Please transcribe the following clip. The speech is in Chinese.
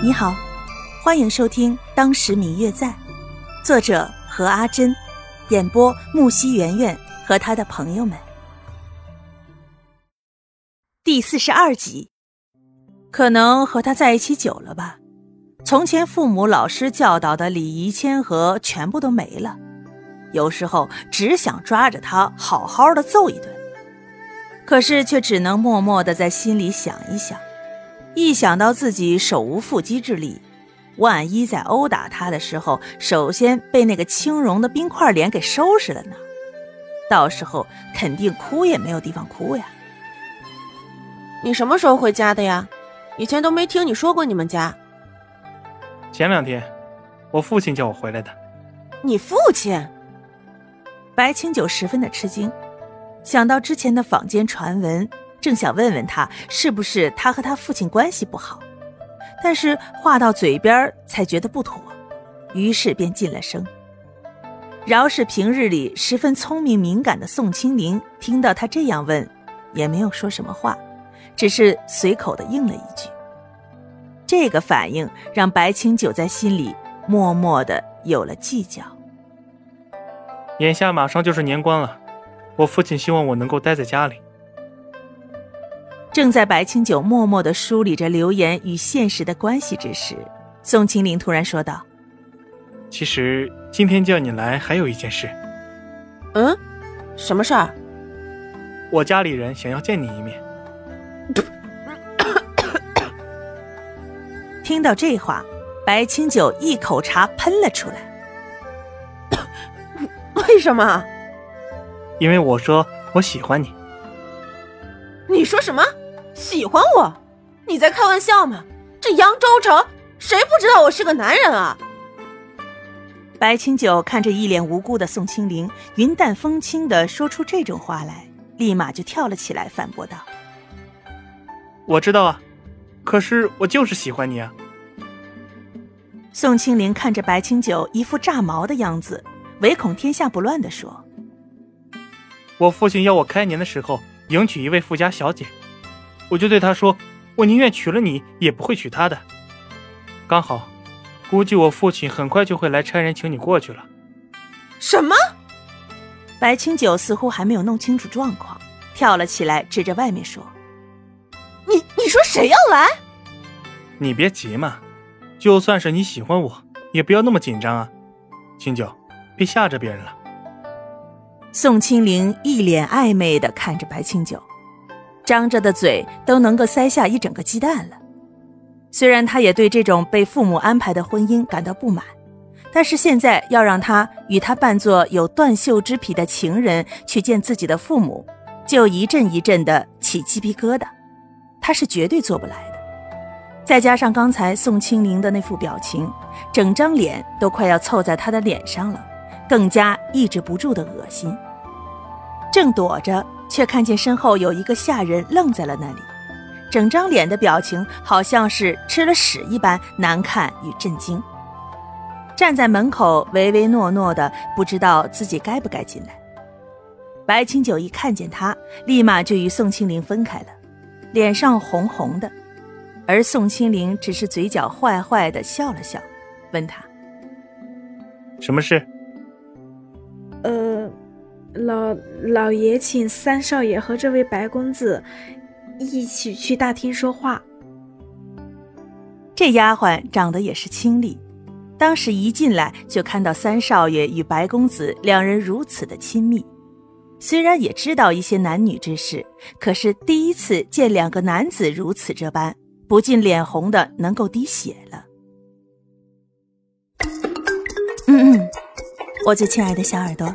你好，欢迎收听《当时明月在》，作者何阿珍，演播木西圆圆和他的朋友们。第四十二集，可能和他在一起久了吧，从前父母老师教导的礼仪谦和全部都没了，有时候只想抓着他好好的揍一顿，可是却只能默默的在心里想一想。一想到自己手无缚鸡之力，万一在殴打他的时候，首先被那个青蓉的冰块脸给收拾了呢？到时候肯定哭也没有地方哭呀！你什么时候回家的呀？以前都没听你说过你们家。前两天，我父亲叫我回来的。你父亲？白清九十分的吃惊，想到之前的坊间传闻。正想问问他是不是他和他父亲关系不好，但是话到嘴边才觉得不妥，于是便进了声。饶是平日里十分聪明敏感的宋清灵，听到他这样问，也没有说什么话，只是随口的应了一句。这个反应让白清九在心里默默的有了计较。眼下马上就是年关了，我父亲希望我能够待在家里。正在白清九默默的梳理着流言与现实的关系之时，宋清灵突然说道：“其实今天叫你来还有一件事。”“嗯，什么事儿？”“我家里人想要见你一面。”听到这话，白清九一口茶喷了出来。“为什么？”“因为我说我喜欢你。”“你说什么？”喜欢我？你在开玩笑吗？这扬州城谁不知道我是个男人啊？白清九看着一脸无辜的宋清灵，云淡风轻的说出这种话来，立马就跳了起来，反驳道：“我知道啊，可是我就是喜欢你啊。”宋清灵看着白清九一副炸毛的样子，唯恐天下不乱的说：“我父亲要我开年的时候迎娶一位富家小姐。”我就对他说：“我宁愿娶了你，也不会娶她的。”刚好，估计我父亲很快就会来差人请你过去了。什么？白清九似乎还没有弄清楚状况，跳了起来，指着外面说：“你你说谁要来？你别急嘛，就算是你喜欢我，也不要那么紧张啊，清九，别吓着别人了。”宋清灵一脸暧昧的看着白清九。张着的嘴都能够塞下一整个鸡蛋了。虽然他也对这种被父母安排的婚姻感到不满，但是现在要让他与他扮作有断袖之癖的情人去见自己的父母，就一阵一阵的起鸡皮疙瘩，他是绝对做不来的。再加上刚才宋清灵的那副表情，整张脸都快要凑在他的脸上了，更加抑制不住的恶心。正躲着。却看见身后有一个下人愣在了那里，整张脸的表情好像是吃了屎一般难看与震惊。站在门口唯唯诺诺的，不知道自己该不该进来。白清九一看见他，立马就与宋清灵分开了，脸上红红的，而宋清灵只是嘴角坏坏的笑了笑，问他：“什么事？”呃。老老爷请三少爷和这位白公子一起去大厅说话。这丫鬟长得也是清丽，当时一进来就看到三少爷与白公子两人如此的亲密，虽然也知道一些男女之事，可是第一次见两个男子如此这般，不禁脸红的能够滴血了。嗯嗯，我最亲爱的小耳朵。